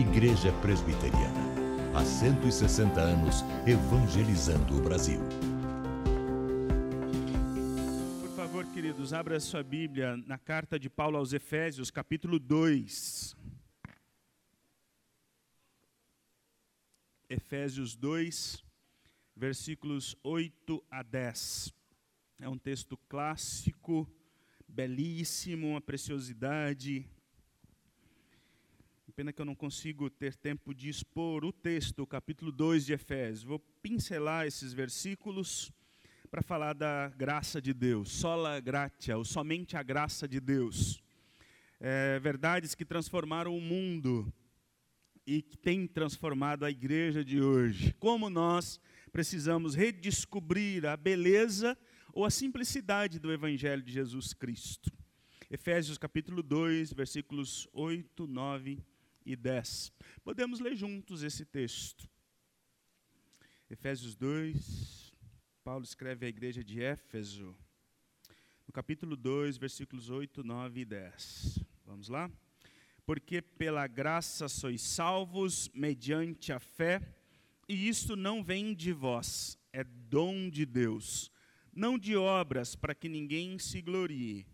Igreja Presbiteriana. Há 160 anos, evangelizando o Brasil. Por favor, queridos, abra sua Bíblia na carta de Paulo aos Efésios, capítulo 2. Efésios 2, versículos 8 a 10. É um texto clássico, belíssimo, uma preciosidade. Pena que eu não consigo ter tempo de expor o texto, o capítulo 2 de Efésios. Vou pincelar esses versículos para falar da graça de Deus, sola gratia, ou somente a graça de Deus. É, verdades que transformaram o mundo e que têm transformado a igreja de hoje. Como nós precisamos redescobrir a beleza ou a simplicidade do Evangelho de Jesus Cristo. Efésios capítulo 2, versículos 8, 9 e 10. Podemos ler juntos esse texto. Efésios 2, Paulo escreve à igreja de Éfeso, no capítulo 2, versículos 8, 9 e 10. Vamos lá? Porque pela graça sois salvos mediante a fé, e isto não vem de vós, é dom de Deus não de obras para que ninguém se glorie,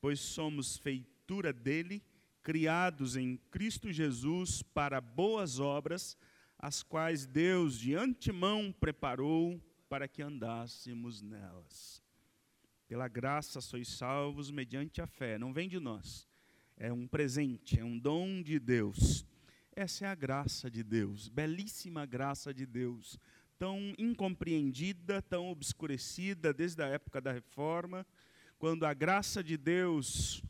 pois somos feitura dele, criados em Cristo Jesus para boas obras, as quais Deus de antemão preparou para que andássemos nelas. Pela graça sois salvos mediante a fé, não vem de nós, é um presente, é um dom de Deus. Essa é a graça de Deus, belíssima graça de Deus tão incompreendida, tão obscurecida desde a época da reforma, quando a graça de Deus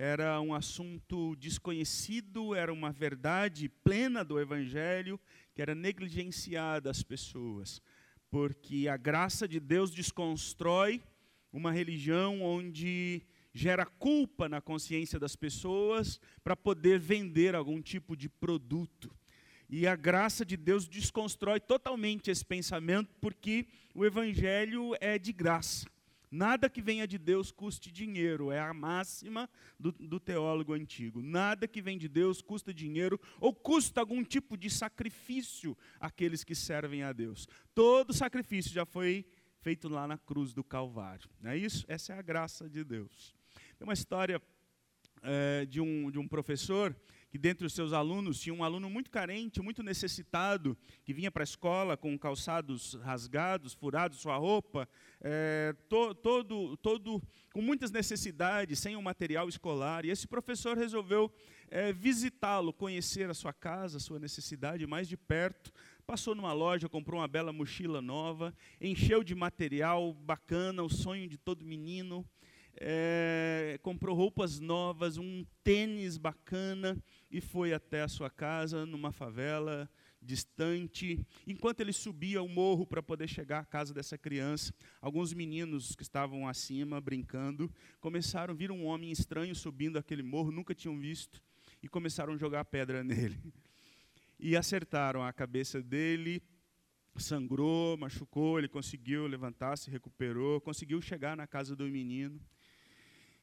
era um assunto desconhecido, era uma verdade plena do evangelho que era negligenciada às pessoas, porque a graça de Deus desconstrói uma religião onde gera culpa na consciência das pessoas para poder vender algum tipo de produto. E a graça de Deus desconstrói totalmente esse pensamento, porque o Evangelho é de graça. Nada que venha de Deus custe dinheiro, é a máxima do, do, teólogo antigo. Nada que vem de Deus custa dinheiro ou custa algum tipo de sacrifício àqueles que servem a Deus. Todo sacrifício já foi feito lá na cruz do Calvário. Não é isso? Essa é a graça de Deus. Tem uma história é, de, um, de um professor que dentre os seus alunos tinha um aluno muito carente, muito necessitado, que vinha para a escola com calçados rasgados, furados sua roupa, é, to, todo, todo com muitas necessidades, sem um material escolar. E esse professor resolveu é, visitá-lo, conhecer a sua casa, a sua necessidade mais de perto. Passou numa loja, comprou uma bela mochila nova, encheu de material bacana, o sonho de todo menino é, comprou roupas novas, um tênis bacana e foi até a sua casa numa favela distante. Enquanto ele subia o morro para poder chegar à casa dessa criança, alguns meninos que estavam acima brincando começaram a vir um homem estranho subindo aquele morro, nunca tinham visto, e começaram a jogar pedra nele. E acertaram a cabeça dele, sangrou, machucou, ele conseguiu levantar, se recuperou, conseguiu chegar na casa do menino.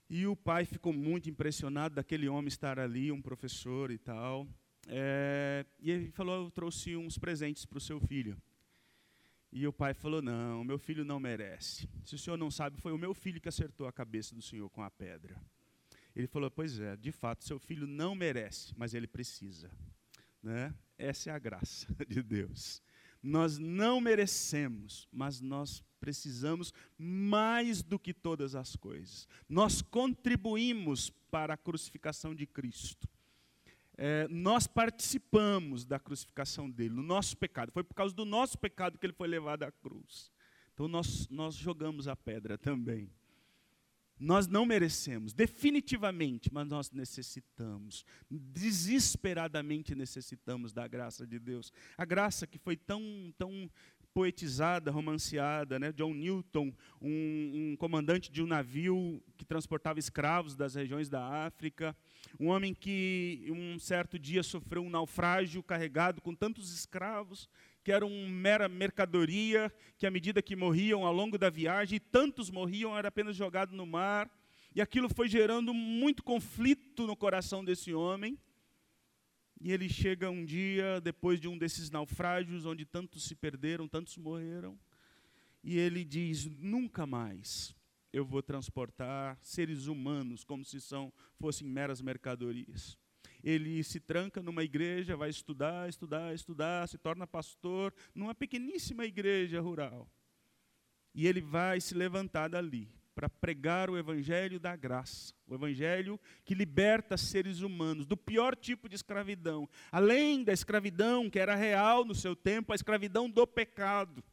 E o pai ficou muito impressionado daquele homem estar ali, um professor e tal. É, e ele falou: Eu trouxe uns presentes para o seu filho. E o pai falou: Não, meu filho não merece. Se o senhor não sabe, foi o meu filho que acertou a cabeça do senhor com a pedra. Ele falou: Pois é, de fato, seu filho não merece, mas ele precisa. Né? Essa é a graça de Deus. Nós não merecemos, mas nós precisamos mais do que todas as coisas. Nós contribuímos para a crucificação de Cristo. É, nós participamos da crucificação dele, no nosso pecado. Foi por causa do nosso pecado que ele foi levado à cruz. Então nós, nós jogamos a pedra também. Nós não merecemos, definitivamente, mas nós necessitamos, desesperadamente necessitamos da graça de Deus. A graça que foi tão, tão poetizada, romanceada, né? John Newton, um, um, comandante de um navio que transportava escravos das regiões da África, um homem que um certo dia sofreu um naufrágio carregado com tantos escravos que eram mera mercadoria, que à medida que morriam ao longo da viagem, tantos morriam, era apenas jogado no mar, e aquilo foi gerando muito conflito no coração desse homem. E ele chega um dia, depois de um desses naufrágios, onde tantos se perderam, tantos morreram, e ele diz: Nunca mais eu vou transportar seres humanos como se são, fossem meras mercadorias. Ele se tranca numa igreja, vai estudar, estudar, estudar, se torna pastor numa pequeníssima igreja rural. E ele vai se levantar dali para pregar o evangelho da graça, o evangelho que liberta seres humanos do pior tipo de escravidão, além da escravidão que era real no seu tempo, a escravidão do pecado.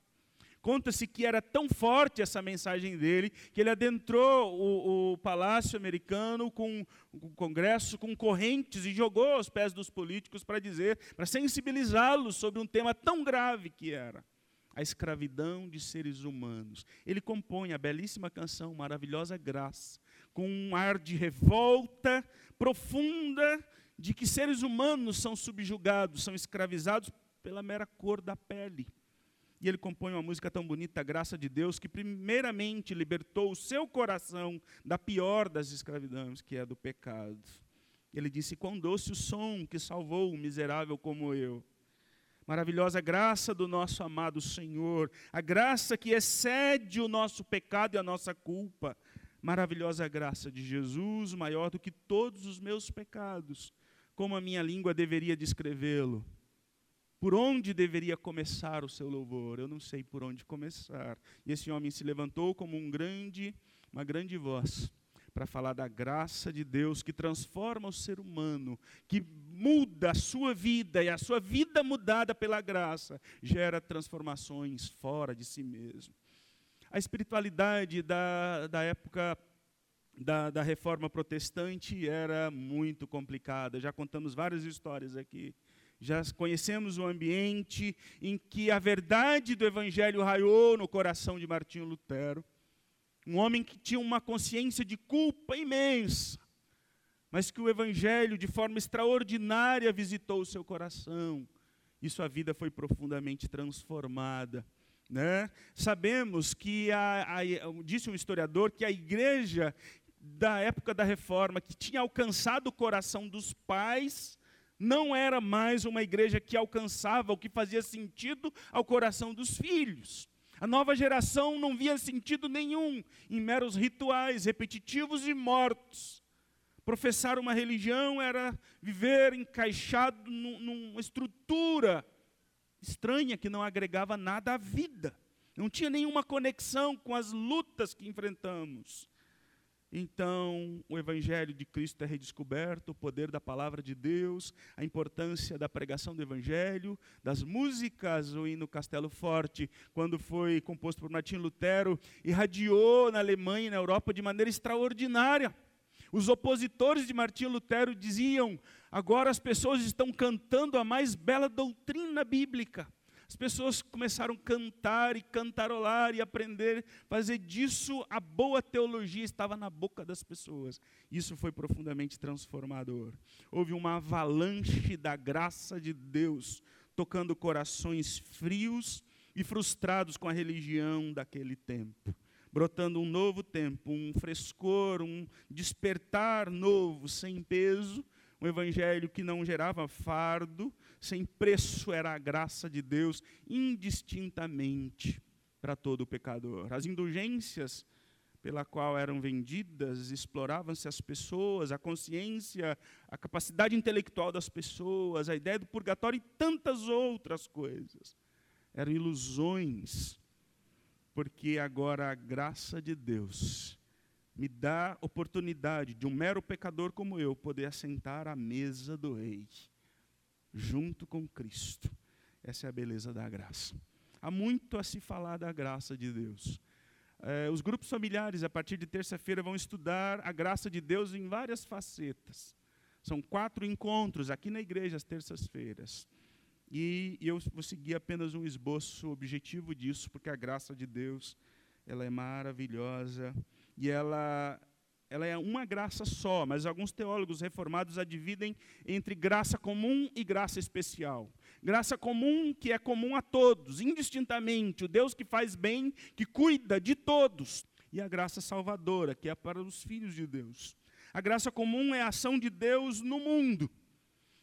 Conta-se que era tão forte essa mensagem dele que ele adentrou o, o palácio americano com o Congresso com correntes e jogou aos pés dos políticos para dizer, para sensibilizá-los sobre um tema tão grave que era a escravidão de seres humanos. Ele compõe a belíssima canção Maravilhosa Graça, com um ar de revolta profunda de que seres humanos são subjugados, são escravizados pela mera cor da pele. E ele compõe uma música tão bonita, graça de Deus, que primeiramente libertou o seu coração da pior das escravidões, que é do pecado. Ele disse: Quão doce o som que salvou um miserável como eu. Maravilhosa graça do nosso amado Senhor, a graça que excede o nosso pecado e a nossa culpa. Maravilhosa graça de Jesus, maior do que todos os meus pecados. Como a minha língua deveria descrevê-lo? Por onde deveria começar o seu louvor? Eu não sei por onde começar. E esse homem se levantou como um grande, uma grande voz para falar da graça de Deus que transforma o ser humano, que muda a sua vida e a sua vida mudada pela graça gera transformações fora de si mesmo. A espiritualidade da, da época da, da reforma protestante era muito complicada. Já contamos várias histórias aqui. Já conhecemos o ambiente em que a verdade do evangelho raiou no coração de Martinho Lutero. Um homem que tinha uma consciência de culpa imensa, mas que o Evangelho, de forma extraordinária, visitou o seu coração e sua vida foi profundamente transformada. Né? Sabemos que, a, a, disse um historiador, que a igreja da época da reforma, que tinha alcançado o coração dos pais, não era mais uma igreja que alcançava o que fazia sentido ao coração dos filhos. A nova geração não via sentido nenhum em meros rituais repetitivos e mortos. Professar uma religião era viver encaixado numa estrutura estranha que não agregava nada à vida. Não tinha nenhuma conexão com as lutas que enfrentamos. Então, o Evangelho de Cristo é redescoberto, o poder da palavra de Deus, a importância da pregação do Evangelho, das músicas, o hino Castelo Forte, quando foi composto por Martim Lutero, irradiou na Alemanha e na Europa de maneira extraordinária. Os opositores de Martim Lutero diziam: agora as pessoas estão cantando a mais bela doutrina bíblica. As pessoas começaram a cantar e cantarolar e aprender, fazer disso a boa teologia estava na boca das pessoas. Isso foi profundamente transformador. Houve uma avalanche da graça de Deus tocando corações frios e frustrados com a religião daquele tempo. Brotando um novo tempo, um frescor, um despertar novo, sem peso, um evangelho que não gerava fardo, sem preço era a graça de Deus indistintamente para todo pecador. As indulgências pela qual eram vendidas, exploravam-se as pessoas, a consciência, a capacidade intelectual das pessoas, a ideia do purgatório e tantas outras coisas. Eram ilusões, porque agora a graça de Deus me dá oportunidade de um mero pecador como eu poder assentar à mesa do rei junto com Cristo. Essa é a beleza da graça. Há muito a se falar da graça de Deus. É, os grupos familiares, a partir de terça-feira, vão estudar a graça de Deus em várias facetas. São quatro encontros aqui na igreja, às terças-feiras. E, eu vou seguir apenas um esboço objetivo disso, porque a graça de Deus ela é maravilhosa e ela ela é uma graça só, mas alguns teólogos reformados a dividem entre graça comum e graça especial. Graça comum, que é comum a todos, indistintamente, o Deus que faz bem, que cuida de todos, e a graça salvadora, que é para os filhos de Deus. A graça comum é a ação de Deus no mundo.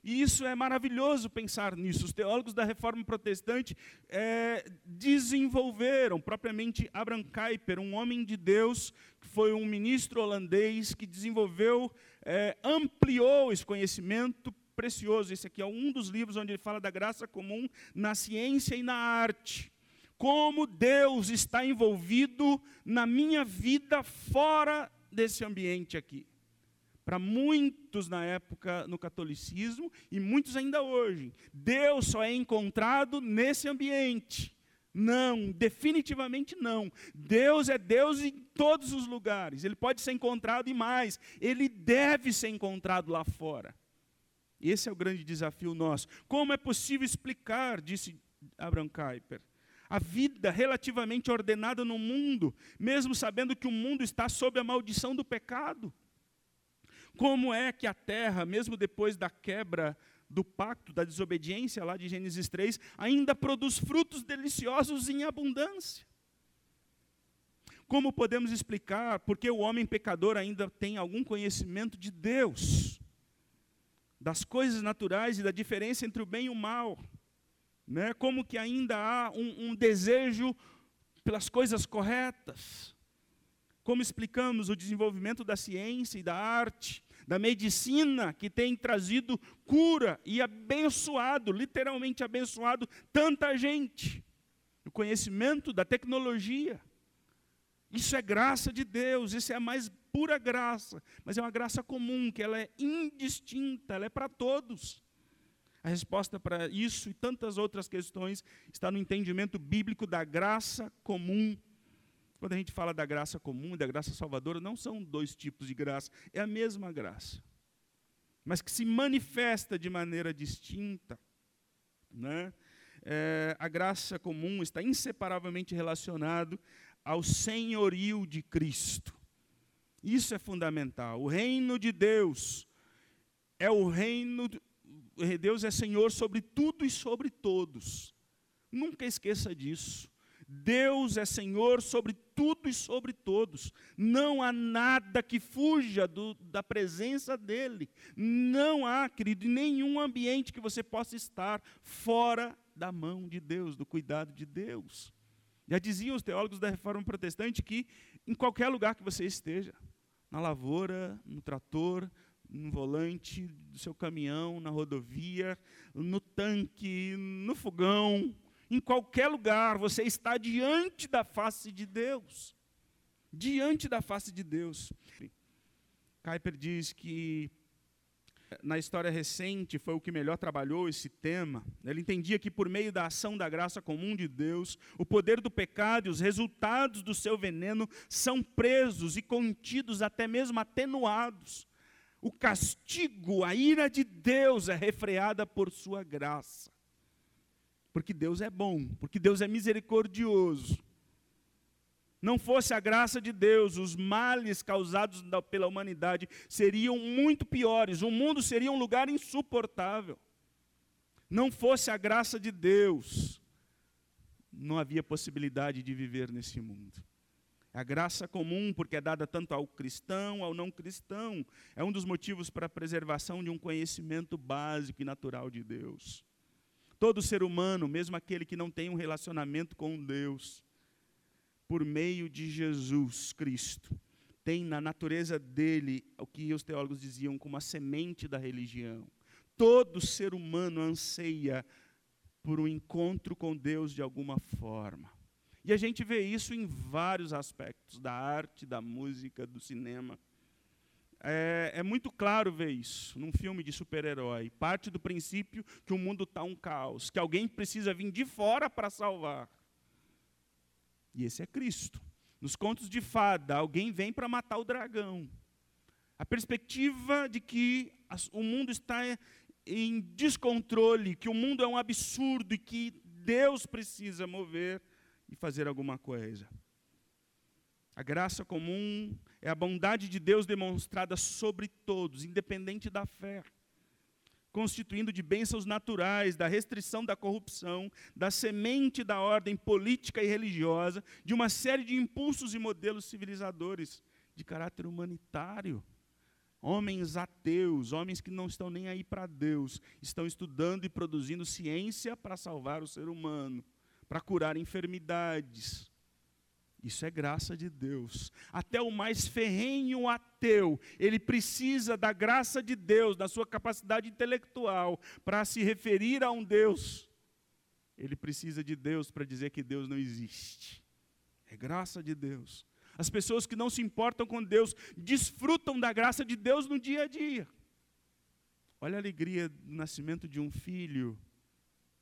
E isso é maravilhoso pensar nisso. Os teólogos da reforma protestante é, desenvolveram, propriamente Abraham Kuyper, um homem de Deus, foi um ministro holandês, que desenvolveu, é, ampliou esse conhecimento precioso. Esse aqui é um dos livros onde ele fala da graça comum na ciência e na arte. Como Deus está envolvido na minha vida fora desse ambiente aqui. Para muitos na época no catolicismo e muitos ainda hoje, Deus só é encontrado nesse ambiente. Não, definitivamente não. Deus é Deus em todos os lugares. Ele pode ser encontrado e mais, ele deve ser encontrado lá fora. Esse é o grande desafio nosso. Como é possível explicar, disse Abraham Kuyper, a vida relativamente ordenada no mundo, mesmo sabendo que o mundo está sob a maldição do pecado? Como é que a terra, mesmo depois da quebra do pacto, da desobediência lá de Gênesis 3, ainda produz frutos deliciosos em abundância? Como podemos explicar porque o homem pecador ainda tem algum conhecimento de Deus, das coisas naturais e da diferença entre o bem e o mal? Né? Como que ainda há um, um desejo pelas coisas corretas? Como explicamos o desenvolvimento da ciência e da arte, da medicina que tem trazido cura e abençoado, literalmente abençoado, tanta gente. O conhecimento da tecnologia. Isso é graça de Deus, isso é a mais pura graça, mas é uma graça comum, que ela é indistinta, ela é para todos. A resposta para isso e tantas outras questões está no entendimento bíblico da graça comum quando a gente fala da graça comum, da graça salvadora, não são dois tipos de graça, é a mesma graça. Mas que se manifesta de maneira distinta. Né? É, a graça comum está inseparavelmente relacionado ao senhorio de Cristo. Isso é fundamental. O reino de Deus é o reino. Deus é Senhor sobre tudo e sobre todos. Nunca esqueça disso. Deus é Senhor sobre tudo e sobre todos. Não há nada que fuja do, da presença dEle. Não há, querido, nenhum ambiente que você possa estar fora da mão de Deus, do cuidado de Deus. Já diziam os teólogos da reforma protestante que em qualquer lugar que você esteja, na lavoura, no trator, no volante do seu caminhão, na rodovia, no tanque, no fogão, em qualquer lugar, você está diante da face de Deus. Diante da face de Deus. Kuyper diz que na história recente foi o que melhor trabalhou esse tema. Ele entendia que por meio da ação da graça comum de Deus, o poder do pecado e os resultados do seu veneno são presos e contidos, até mesmo atenuados. O castigo, a ira de Deus é refreada por sua graça porque Deus é bom, porque Deus é misericordioso. Não fosse a graça de Deus, os males causados pela humanidade seriam muito piores, o mundo seria um lugar insuportável. Não fosse a graça de Deus, não havia possibilidade de viver nesse mundo. A graça comum, porque é dada tanto ao cristão, ao não cristão, é um dos motivos para a preservação de um conhecimento básico e natural de Deus. Todo ser humano, mesmo aquele que não tem um relacionamento com Deus, por meio de Jesus Cristo, tem na natureza dele o que os teólogos diziam como a semente da religião. Todo ser humano anseia por um encontro com Deus de alguma forma. E a gente vê isso em vários aspectos da arte, da música, do cinema. É, é, muito claro ver isso num filme de super-herói. Parte do princípio que o mundo está um caos, que alguém precisa vir de fora para salvar. E esse é Cristo. Nos contos de fada, alguém vem para matar o dragão. A perspectiva de que o mundo está em descontrole, que o mundo é um absurdo e que Deus precisa mover e fazer alguma coisa. A graça comum é a bondade de Deus demonstrada sobre todos, independente da fé, constituindo de bênçãos naturais, da restrição da corrupção, da semente da ordem política e religiosa, de uma série de impulsos e modelos civilizadores de caráter humanitário. Homens ateus, homens que não estão nem aí para Deus, estão estudando e produzindo ciência para salvar o ser humano, para curar enfermidades. Isso é graça de Deus. Até o mais ferrenho ateu, ele precisa da graça de Deus, da sua capacidade intelectual, para se referir a um Deus. Ele precisa de Deus para dizer que Deus não existe. É graça de Deus. As pessoas que não se importam com Deus desfrutam da graça de Deus no dia a dia. Olha a alegria do nascimento de um filho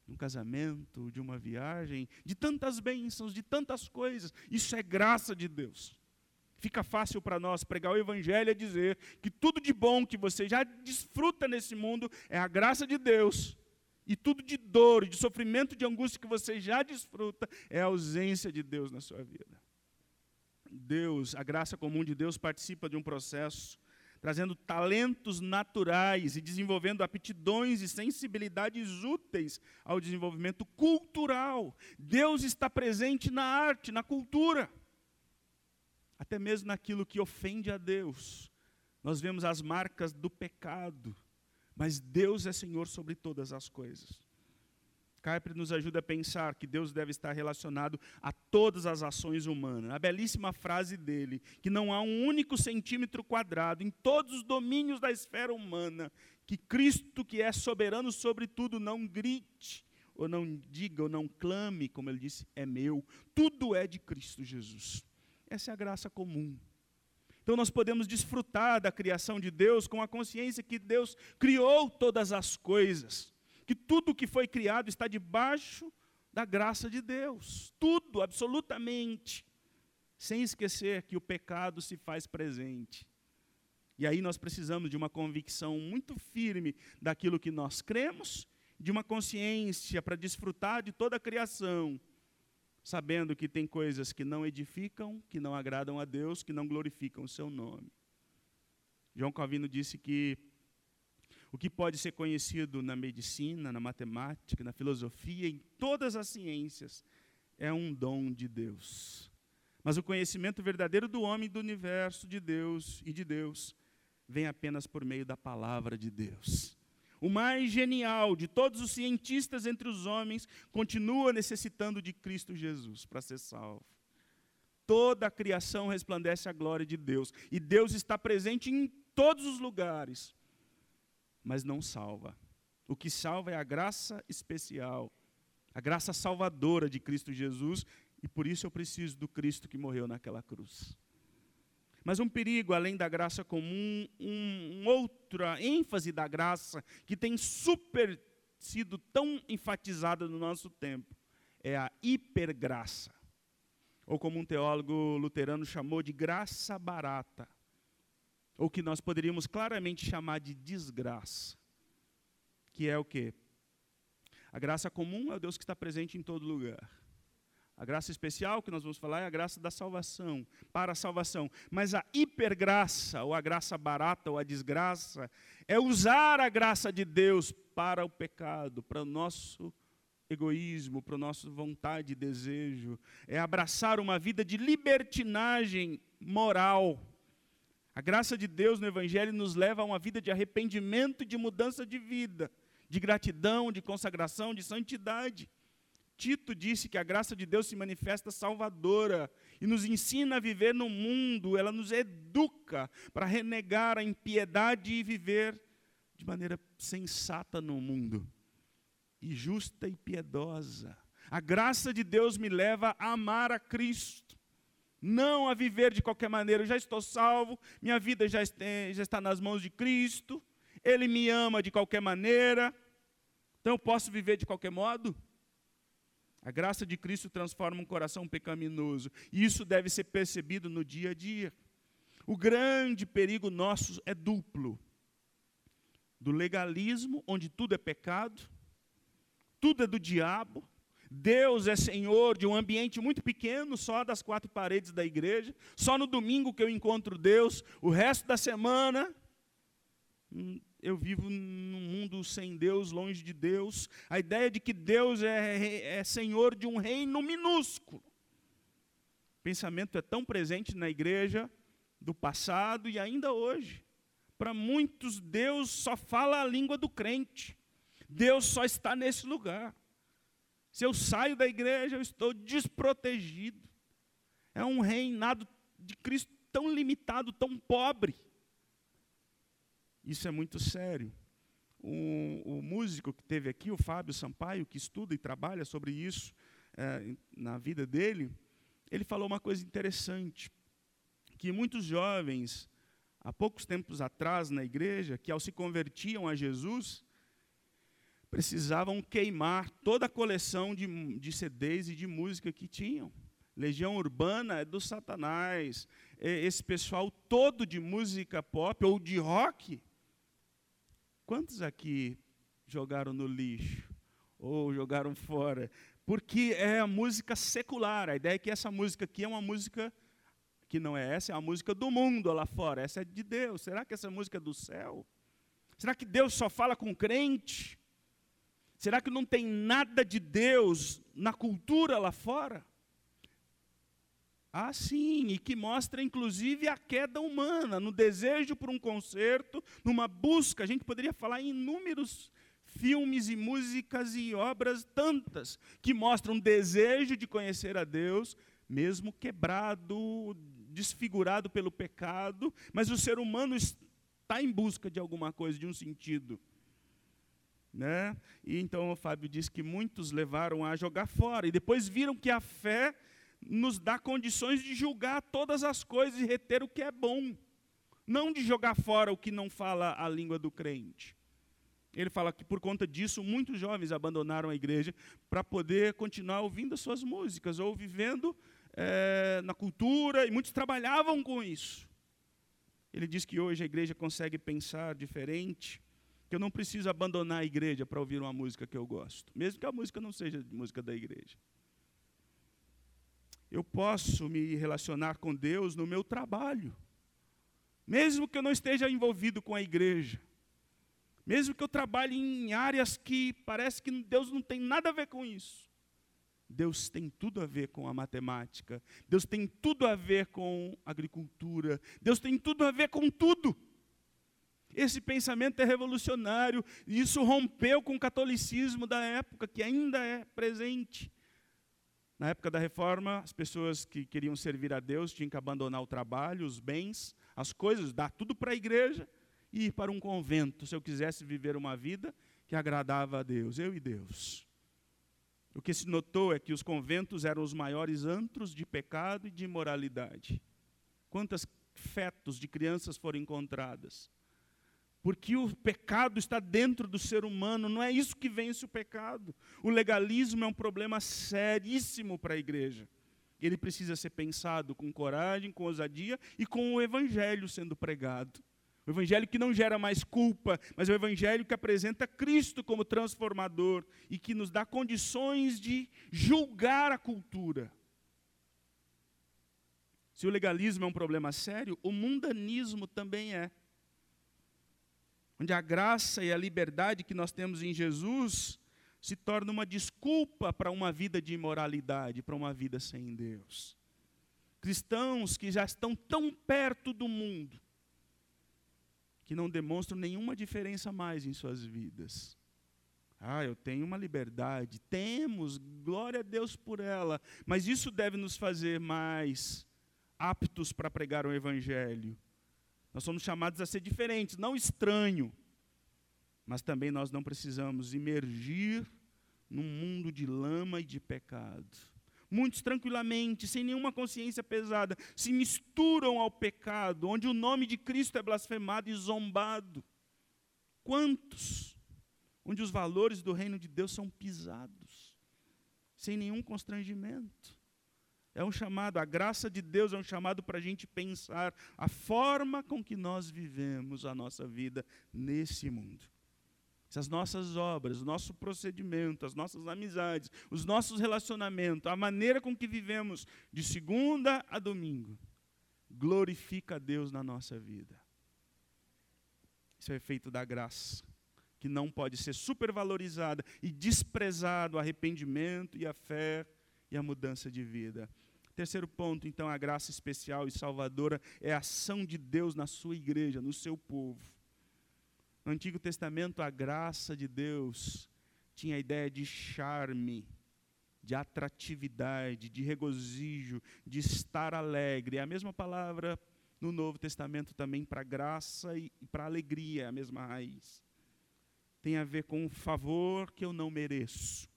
de um casamento, de uma viagem, de tantas bênçãos, de tantas coisas. Isso é graça de Deus. Fica fácil para nós pregar o Evangelho e dizer que tudo de bom que você já desfruta nesse mundo é a graça de Deus. E tudo de dor, de sofrimento, de angústia que você já desfruta é a ausência de Deus na sua vida. Deus, a graça comum de Deus participa de um processo trazendo talentos naturais e desenvolvendo aptidões e sensibilidades úteis ao desenvolvimento cultural. Deus está presente na arte, na cultura, até mesmo naquilo que ofende a Deus. Nós vemos as marcas do pecado, mas Deus é Senhor sobre todas as coisas. Kuyper nos ajuda a pensar que Deus deve estar relacionado a todas as ações humanas. A belíssima frase dele, que não há um único centímetro quadrado em todos os domínios da esfera humana, que Cristo, que é soberano sobre tudo, não grite, ou não diga, ou não clame, como ele disse, é meu. Tudo é de Cristo Jesus. Essa é a graça comum. Então nós podemos desfrutar da criação de Deus com a consciência que Deus criou todas as coisas que tudo que foi criado está debaixo da graça de Deus. Tudo, absolutamente. Sem esquecer que o pecado se faz presente. E aí nós precisamos de uma convicção muito firme daquilo que nós cremos, de uma consciência para desfrutar de toda a criação, sabendo que tem coisas que não edificam, que não agradam a Deus, que não glorificam o seu nome. João Calvino disse que o que pode ser conhecido na medicina, na matemática, na filosofia, em todas as ciências, é um dom de Deus. Mas o conhecimento verdadeiro do homem, do universo, de Deus e de Deus, vem apenas por meio da palavra de Deus. O mais genial de todos os cientistas entre os homens continua necessitando de Cristo Jesus para ser salvo. Toda a criação resplandece a glória de Deus, e Deus está presente em todos os lugares mas não salva. O que salva é a graça especial, a graça salvadora de Cristo Jesus, e por isso eu preciso do Cristo que morreu naquela cruz. Mas um perigo, além da graça comum, um, um outra ênfase da graça, que tem super sido tão enfatizada no nosso tempo, é a hipergraça. Ou como um teólogo luterano chamou de graça barata ou que nós poderíamos claramente chamar de desgraça, que é o quê? A graça comum é o Deus que está presente em todo lugar. A graça especial que nós vamos falar é a graça da salvação, para a salvação. Mas a hipergraça, ou a graça barata, ou a desgraça, é usar a graça de Deus para o pecado, para o nosso egoísmo, para a nossa vontade e desejo. É abraçar uma vida de libertinagem moral a graça de Deus no Evangelho nos leva a uma vida de arrependimento e de mudança de vida, de gratidão, de consagração, de santidade. Tito disse que a graça de Deus se manifesta salvadora e nos ensina a viver no mundo, ela nos educa para renegar a impiedade e viver de maneira sensata no mundo, e justa e piedosa. A graça de Deus me leva a amar a Cristo não a viver de qualquer maneira. Eu já estou salvo, minha vida já, está nas mãos de Cristo, Ele me ama de qualquer maneira, então eu posso viver de qualquer modo? A graça de Cristo transforma um coração pecaminoso, e isso deve ser percebido no dia a dia. O grande perigo nosso é duplo: do legalismo, onde tudo é pecado, tudo é do diabo, Deus é Senhor de um ambiente muito pequeno, só das quatro paredes da igreja. Só no domingo que eu encontro Deus, o resto da semana hum, eu vivo num mundo sem Deus, longe de Deus. A ideia de que Deus é, é Senhor de um reino minúsculo. O pensamento é tão presente na igreja do passado e ainda hoje. Para muitos, Deus só fala a língua do crente. Deus só está nesse lugar. Se eu saio da igreja, eu estou desprotegido. É um reinado de Cristo tão limitado, tão pobre. Isso é muito sério. O, o músico que teve aqui, o Fábio Sampaio, que estuda e trabalha sobre isso é, na vida dele, ele falou uma coisa interessante, que muitos jovens, há poucos tempos atrás na igreja, que ao se convertiam a Jesus, precisavam queimar toda a coleção de, de CDs e de música que tinham. Legião Urbana é do Satanás. Esse pessoal todo de música pop ou de rock. Quantos aqui jogaram no lixo? Ou jogaram fora? Porque é a música secular. A ideia é que essa música aqui é uma música que não é essa, é a música do mundo lá fora. Essa é de Deus. Será que essa música é do céu? Será que Deus só fala com crente? Será que não tem nada de Deus na cultura lá fora? Ah, sim, e que mostra inclusive a queda humana, no desejo por um concerto, numa busca. A gente poderia falar em inúmeros filmes e músicas e obras tantas que mostram desejo de conhecer a Deus, mesmo quebrado, desfigurado pelo pecado, mas o ser humano está em busca de alguma coisa, de um sentido. Né? E então o Fábio diz que muitos levaram a jogar fora e depois viram que a fé nos dá condições de julgar todas as coisas e reter o que é bom, não de jogar fora o que não fala a língua do crente. Ele fala que por conta disso muitos jovens abandonaram a igreja para poder continuar ouvindo as suas músicas ou vivendo é, na cultura e muitos trabalhavam com isso. Ele diz que hoje a igreja consegue pensar diferente que eu não preciso abandonar a igreja para ouvir uma música que eu gosto, mesmo que a música não seja música da igreja. Eu posso me relacionar com Deus no meu trabalho, mesmo que eu não esteja envolvido com a igreja, mesmo que eu trabalhe em áreas que parece que Deus não tem nada a ver com isso. Deus tem tudo a ver com a matemática, Deus tem tudo a ver com agricultura, Deus tem tudo a ver com tudo. Esse pensamento é revolucionário, e isso rompeu com o catolicismo da época, que ainda é presente. Na época da reforma, as pessoas que queriam servir a Deus tinham que abandonar o trabalho, os bens, as coisas, dar tudo para a igreja e ir para um convento, se eu quisesse viver uma vida que agradava a Deus, eu e Deus. O que se notou é que os conventos eram os maiores antros de pecado e de imoralidade. Quantas fetos de crianças foram encontradas? Porque o pecado está dentro do ser humano, não é isso que vence o pecado. O legalismo é um problema seríssimo para a igreja. Ele precisa ser pensado com coragem, com ousadia e com o evangelho sendo pregado. O evangelho que não gera mais culpa, mas o evangelho que apresenta Cristo como transformador e que nos dá condições de julgar a cultura. Se o legalismo é um problema sério, o mundanismo também é onde a graça e a liberdade que nós temos em Jesus se torna uma desculpa para uma vida de imoralidade, para uma vida sem Deus. Cristãos que já estão tão perto do mundo, que não demonstram nenhuma diferença mais em suas vidas. Ah, eu tenho uma liberdade, temos, glória a Deus por ela, mas isso deve nos fazer mais aptos para pregar o Evangelho, nós somos chamados a ser diferentes, não estranho. Mas também nós não precisamos imergir num mundo de lama e de pecado. Muitos tranquilamente, sem nenhuma consciência pesada, se misturam ao pecado, onde o nome de Cristo é blasfemado e zombado. Quantos? Onde os valores do reino de Deus são pisados, sem nenhum constrangimento. É um chamado, a graça de Deus é um chamado para a gente pensar a forma com que nós vivemos a nossa vida nesse mundo. Se as nossas obras, o nosso procedimento, as nossas amizades, os nossos relacionamentos, a maneira com que vivemos de segunda a domingo, glorifica a Deus na nossa vida. Isso é efeito da graça, que não pode ser supervalorizada e desprezado o arrependimento e a fé e a mudança de vida. Terceiro ponto, então, a graça especial e salvadora é a ação de Deus na sua igreja, no seu povo. No Antigo Testamento, a graça de Deus tinha a ideia de charme, de atratividade, de regozijo, de estar alegre. É a mesma palavra no Novo Testamento também para graça e para alegria, é a mesma raiz. Tem a ver com um favor que eu não mereço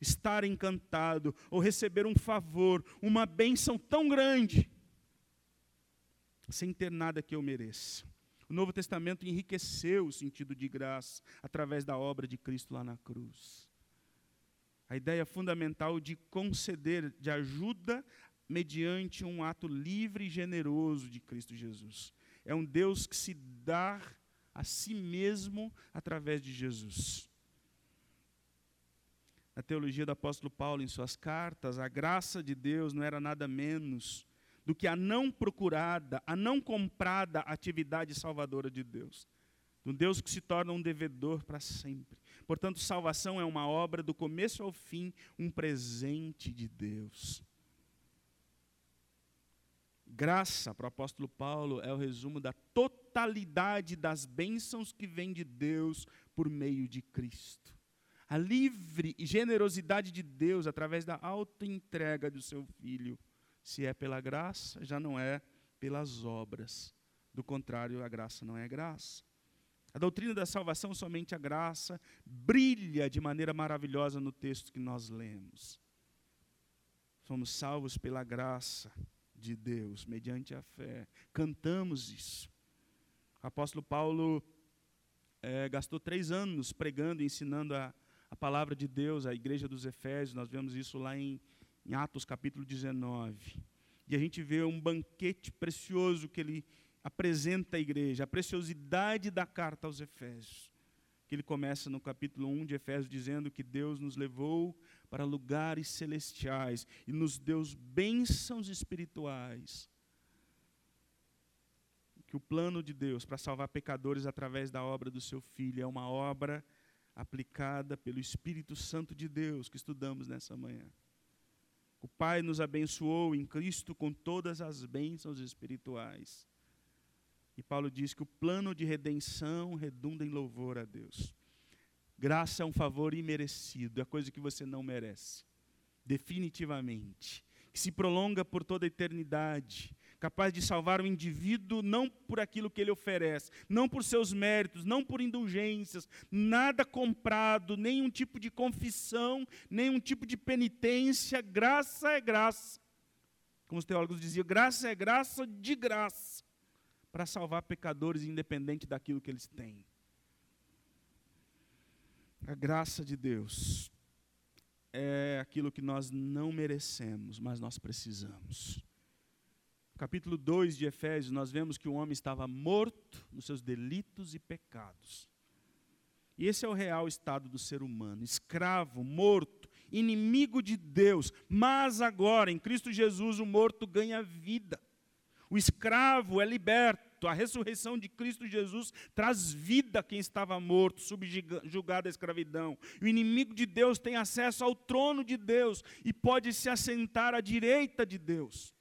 estar encantado ou receber um favor, uma bênção tão grande, sem ter nada que eu mereça. O Novo Testamento enriqueceu o sentido de graça através da obra de Cristo lá na cruz. A ideia fundamental de conceder, de ajuda mediante um ato livre e generoso de Cristo Jesus. É um Deus que se dá a si mesmo através de Jesus na teologia do apóstolo Paulo em suas cartas, a graça de Deus não era nada menos do que a não procurada, a não comprada atividade salvadora de Deus. De um Deus que se torna um devedor para sempre. Portanto, salvação é uma obra do começo ao fim, um presente de Deus. Graça, para o apóstolo Paulo, é o resumo da totalidade das bênçãos que vem de Deus por meio de Cristo a livre generosidade de Deus através da autoentrega do seu filho. Se é pela graça, já não é pelas obras. Do contrário, a graça não é graça. A doutrina da salvação, somente a graça, brilha de maneira maravilhosa no texto que nós lemos. Somos salvos pela graça de Deus, mediante a fé. Cantamos isso. O apóstolo Paulo é, gastou três anos pregando e ensinando a, a palavra de Deus à igreja dos Efésios, nós vemos isso lá em, em Atos capítulo 19. E a gente vê um banquete precioso que ele apresenta à igreja, a preciosidade da carta aos Efésios. Que ele começa no capítulo 1 de Efésios dizendo que Deus nos levou para lugares celestiais e nos deu bênçãos espirituais. Que o plano de Deus para salvar pecadores através da obra do seu filho é uma obra aplicada pelo Espírito Santo de Deus que estudamos nessa manhã. O Pai nos abençoou em Cristo com todas as bênçãos espirituais. E Paulo diz que o plano de redenção redunda em louvor a Deus. Graça é um favor imerecido, é coisa que você não merece, definitivamente, que se prolonga por toda a eternidade, capaz de salvar o indivíduo não por aquilo que ele oferece, não por seus méritos, não por indulgências, nada comprado, nenhum tipo de confissão, nenhum tipo de penitência, graça é graça. Como os teólogos diziam, graça é graça de graça, para salvar pecadores independente daquilo que eles têm. A graça de Deus é aquilo que nós não merecemos, mas nós precisamos capítulo 2 de Efésios, nós vemos que o homem estava morto nos seus delitos e pecados. E esse é o real estado do ser humano: escravo, morto, inimigo de Deus. Mas agora, em Cristo Jesus, o morto ganha vida. O escravo é liberto. A ressurreição de Cristo Jesus traz vida a quem estava morto, subjugado à escravidão. O inimigo de Deus tem acesso ao trono de Deus e pode se assentar à direita de Deus.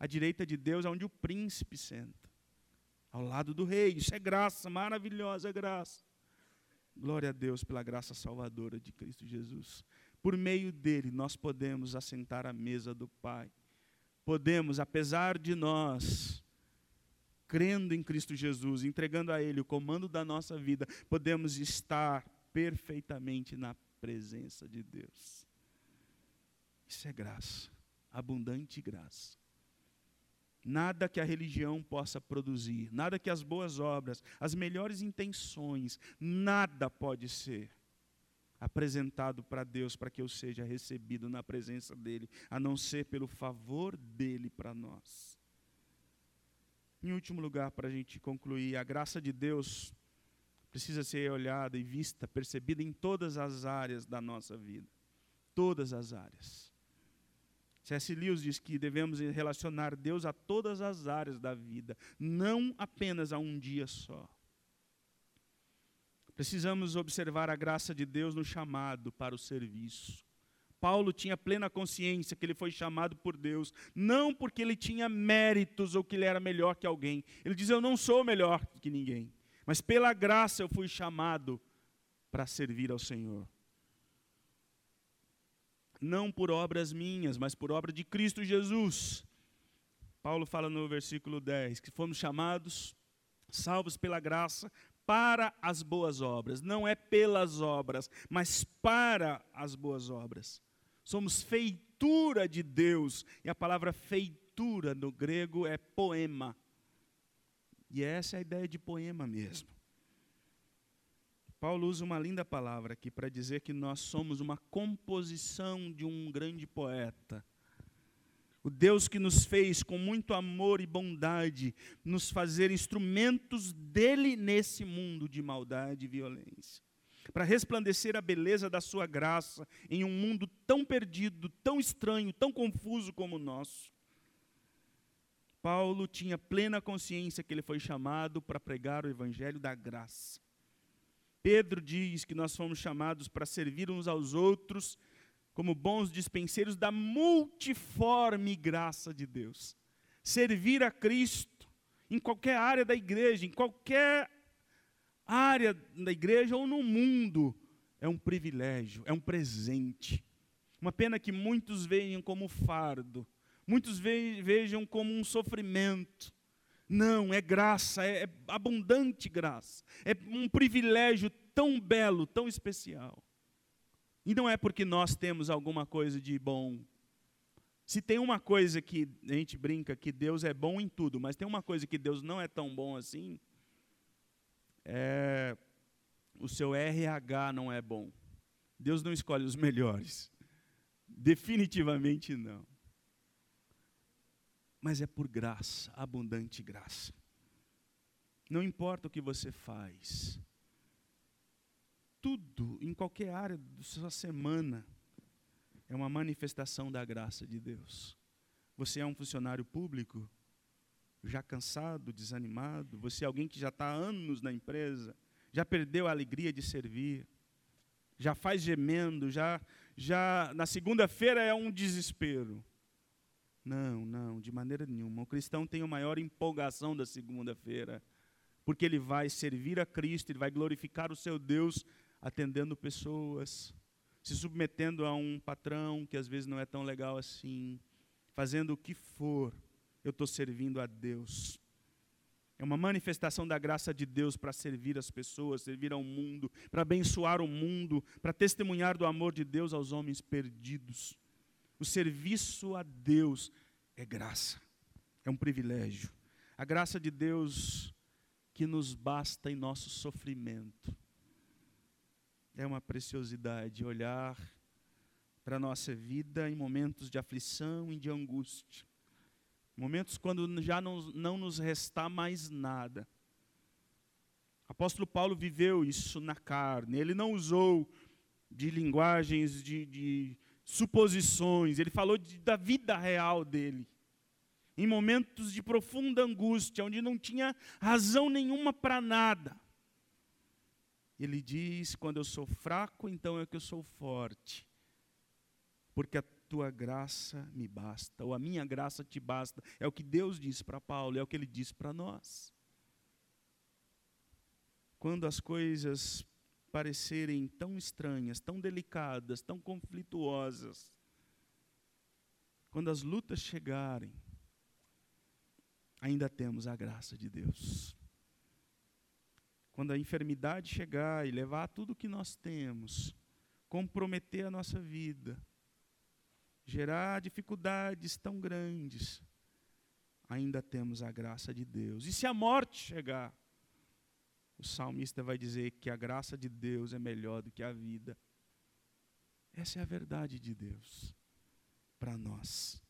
A direita de Deus é onde o príncipe senta, ao lado do rei. Isso é graça, maravilhosa graça. Glória a Deus pela graça salvadora de Cristo Jesus. Por meio dele, nós podemos assentar à mesa do Pai. Podemos, apesar de nós, crendo em Cristo Jesus, entregando a Ele o comando da nossa vida, podemos estar perfeitamente na presença de Deus. Isso é graça, abundante graça. Nada que a religião possa produzir, nada que as boas obras, as melhores intenções, nada pode ser apresentado para Deus para que eu seja recebido na presença dEle, a não ser pelo favor dEle para nós. Em último lugar, para a gente concluir, a graça de Deus precisa ser olhada e vista, percebida em todas as áreas da nossa vida. Todas as áreas. C.S. Lewis diz que devemos relacionar Deus a todas as áreas da vida, não apenas a um dia só. Precisamos observar a graça de Deus no chamado para o serviço, Paulo tinha plena consciência que ele foi chamado por Deus, não porque ele tinha méritos ou que ele era melhor que alguém. Ele diz: Eu não sou melhor que ninguém, mas pela graça eu fui chamado para servir ao Senhor. Não por obras minhas, mas por obra de Cristo Jesus. Paulo fala no versículo 10 que fomos chamados, salvos pela graça, para as boas obras. Não é pelas obras, mas para as boas obras. Somos feitura de Deus. E a palavra feitura no grego é poema. E essa é a ideia de poema mesmo. Paulo usa uma linda palavra aqui para dizer que nós somos uma composição de um grande poeta. O Deus que nos fez com muito amor e bondade nos fazer instrumentos dele nesse mundo de maldade e violência para resplandecer a beleza da sua graça em um mundo tão perdido, tão estranho, tão confuso como o nosso. Paulo tinha plena consciência que ele foi chamado para pregar o evangelho da graça. Pedro diz que nós fomos chamados para servir uns aos outros como bons dispenseiros da multiforme graça de Deus. Servir a Cristo em qualquer área da igreja, em qualquer área da igreja ou no mundo, é um privilégio, é um presente. Uma pena que muitos vejam como fardo, muitos vejam como um sofrimento. Não, é graça, é, é abundante graça, é um privilégio tão belo, tão especial. E não é porque nós temos alguma coisa de bom. Se tem uma coisa que a gente brinca que Deus é bom em tudo, mas tem uma coisa que Deus não é tão bom assim, é, o seu RH não é bom. Deus não escolhe os melhores. Definitivamente não. Mas é por graça, abundante graça. Não importa o que você faz. Tudo, em qualquer área da sua semana, é uma manifestação da graça de Deus. Você é um funcionário público, já cansado, desanimado, você é alguém que já está há anos na empresa, já perdeu a alegria de servir, já faz gemendo, já, já na segunda-feira é um desespero. Não, não, de maneira nenhuma. O cristão tem a maior empolgação da segunda-feira, porque ele vai servir a Cristo, ele vai glorificar o seu Deus atendendo pessoas, se submetendo a um patrão que às vezes não é tão legal assim, fazendo o que for eu estou servindo a Deus. É uma manifestação da graça de Deus para servir as pessoas, servir ao mundo, para abençoar o mundo, para testemunhar do amor de Deus aos homens perdidos. O serviço a Deus é graça, é um privilégio. A graça de Deus que nos basta em nosso sofrimento. É uma preciosidade olhar para a nossa vida em momentos de aflição e de angústia Momentos quando já não, não nos resta mais nada. O apóstolo Paulo viveu isso na carne. Ele não usou de linguagens, de, de suposições. Ele falou de, da vida real dele. Em momentos de profunda angústia, onde não tinha razão nenhuma para nada. Ele diz: quando eu sou fraco, então é que eu sou forte. Porque a tua graça me basta, ou a minha graça te basta. É o que Deus disse para Paulo, é o que ele disse para nós. Quando as coisas parecerem tão estranhas, tão delicadas, tão conflituosas, quando as lutas chegarem, ainda temos a graça de Deus. Quando a enfermidade chegar e levar tudo o que nós temos, comprometer a nossa vida, gerar dificuldades tão grandes, ainda temos a graça de Deus. E se a morte chegar, o salmista vai dizer que a graça de Deus é melhor do que a vida. Essa é a verdade de Deus para nós.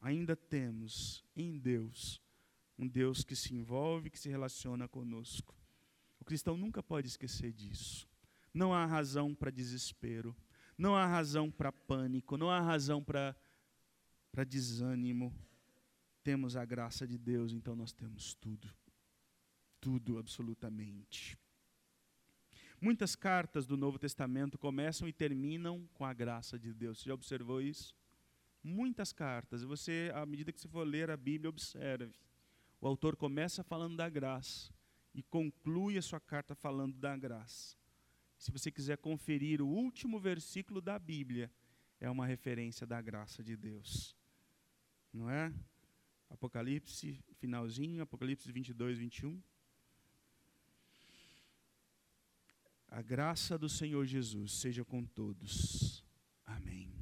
Ainda temos em Deus um Deus que se envolve, que se relaciona conosco. O cristão nunca pode esquecer disso. Não há razão para desespero. Não há razão para pânico, não há razão para desânimo. Temos a graça de Deus, então nós temos tudo. Tudo, absolutamente. Muitas cartas do Novo Testamento começam e terminam com a graça de Deus. Você já observou isso? Muitas cartas. Você, à medida que você for ler a Bíblia, observe. O autor começa falando da graça e conclui a sua carta falando da graça. Se você quiser conferir o último versículo da Bíblia, é uma referência da graça de Deus. Não é? Apocalipse, finalzinho, Apocalipse 22, 21. A graça do Senhor Jesus seja com todos. Amém.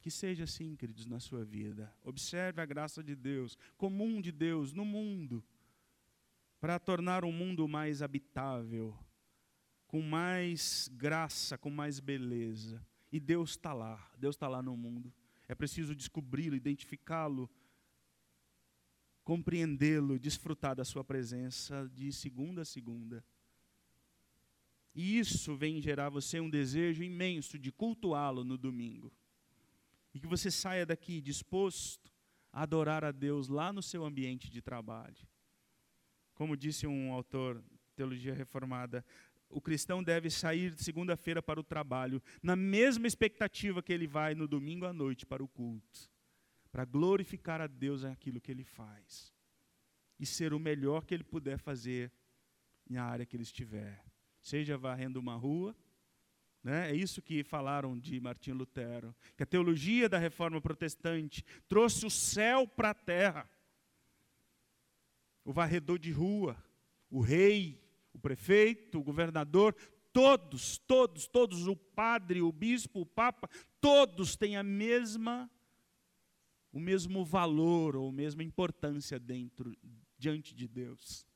Que seja assim, queridos, na sua vida. Observe a graça de Deus, comum de Deus no mundo, para tornar o mundo mais habitável, com mais graça, com mais beleza. E Deus está lá, Deus está lá no mundo. É preciso descobri-lo, identificá-lo, compreendê-lo, desfrutar da sua presença de segunda a segunda. E isso vem gerar você um desejo imenso de cultuá-lo no domingo. E que você saia daqui disposto a adorar a Deus lá no seu ambiente de trabalho. Como disse um autor, teologia reformada, o cristão deve sair de segunda-feira para o trabalho, na mesma expectativa que ele vai no domingo à noite para o culto, para glorificar a Deus naquilo que ele faz e ser o melhor que ele puder fazer na área que ele estiver seja varrendo uma rua. Né? É isso que falaram de Martinho Lutero. Que a teologia da reforma protestante trouxe o céu para a terra. O varredor de rua, o rei, o prefeito, o governador, todos, todos, todos, o padre, o bispo, o papa, todos têm a mesma o mesmo valor ou a mesma importância dentro diante de Deus.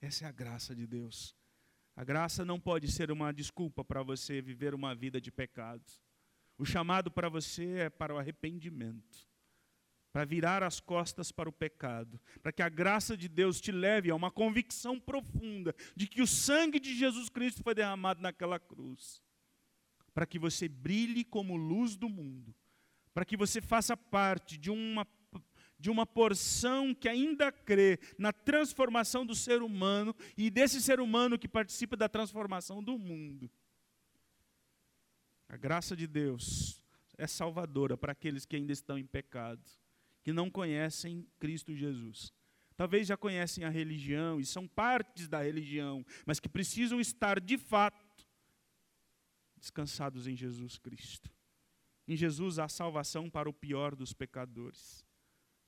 Essa é a graça de Deus. A graça não pode ser uma desculpa para você viver uma vida de pecados. O chamado para você é para o arrependimento, para virar as costas para o pecado, para que a graça de Deus te leve a uma convicção profunda de que o sangue de Jesus Cristo foi derramado naquela cruz, para que você brilhe como luz do mundo, para que você faça parte de uma de uma porção que ainda crê na transformação do ser humano e desse ser humano que participa da transformação do mundo. A graça de Deus é salvadora para aqueles que ainda estão em pecado, que não conhecem Cristo Jesus. Talvez já conhecem a religião e são partes da religião, mas que precisam estar de fato descansados em Jesus Cristo. Em Jesus há salvação para o pior dos pecadores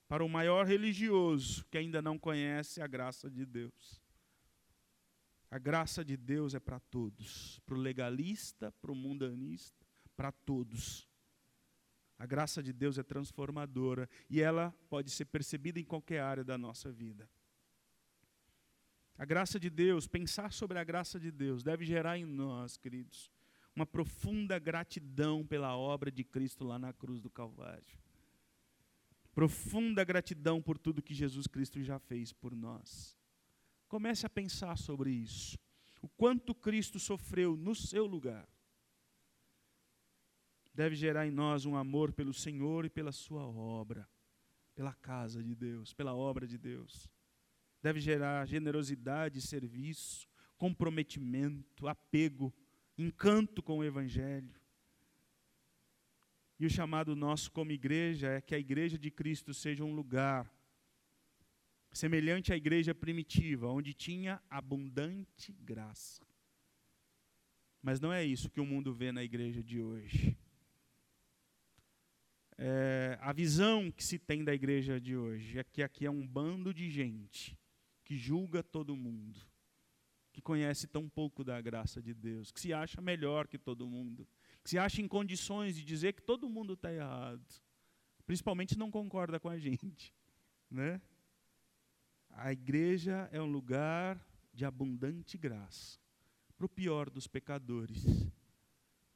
para o maior religioso que ainda não conhece a graça de Deus. A graça de Deus é para todos, para o legalista, para o mundanista, para todos. A graça de Deus é transformadora e ela pode ser percebida em qualquer área da nossa vida. A graça de Deus, pensar sobre a graça de Deus, deve gerar em nós, queridos, uma profunda gratidão pela obra de Cristo lá na cruz do Calvário profunda gratidão por tudo que Jesus Cristo já fez por nós. Comece a pensar sobre isso. O quanto Cristo sofreu no seu lugar. Deve gerar em nós um amor pelo Senhor e pela Sua obra, pela casa de Deus, pela obra de Deus. Deve gerar generosidade, serviço, comprometimento, apego, encanto com o Evangelho. E o chamado nosso como igreja é que a igreja de Cristo seja um lugar semelhante à igreja primitiva, onde tinha abundante graça. Mas não é isso que o mundo vê na igreja de hoje. É, a visão que se tem da igreja de hoje é que aqui é um bando de gente que julga todo mundo, que conhece tão pouco da graça de Deus, que se acha melhor que todo mundo que se acha em condições de dizer que todo mundo está errado, principalmente não concorda com a gente. Né? A igreja é um lugar de abundante graça para o pior dos pecadores.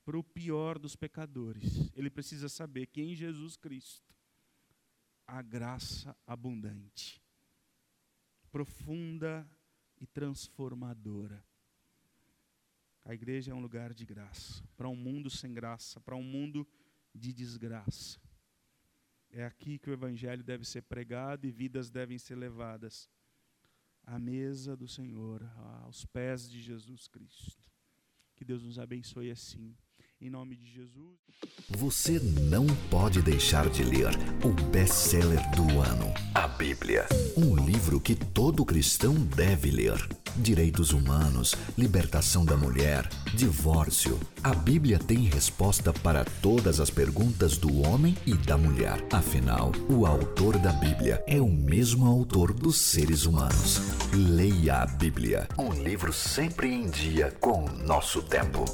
Para o pior dos pecadores. Ele precisa saber que em Jesus Cristo há graça abundante, profunda e transformadora. A igreja é um lugar de graça, para um mundo sem graça, para um mundo de desgraça. É aqui que o evangelho deve ser pregado e vidas devem ser levadas. à mesa do Senhor, aos pés de Jesus Cristo. Que Deus nos abençoe assim. Em nome de Jesus. Você não pode deixar de ler o best-seller do ano, a Bíblia. Um livro que todo cristão deve ler. Direitos humanos, libertação da mulher, divórcio. A Bíblia tem resposta para todas as perguntas do homem e da mulher. Afinal, o autor da Bíblia é o mesmo autor dos seres humanos. Leia a Bíblia, um livro sempre em dia com o nosso tempo.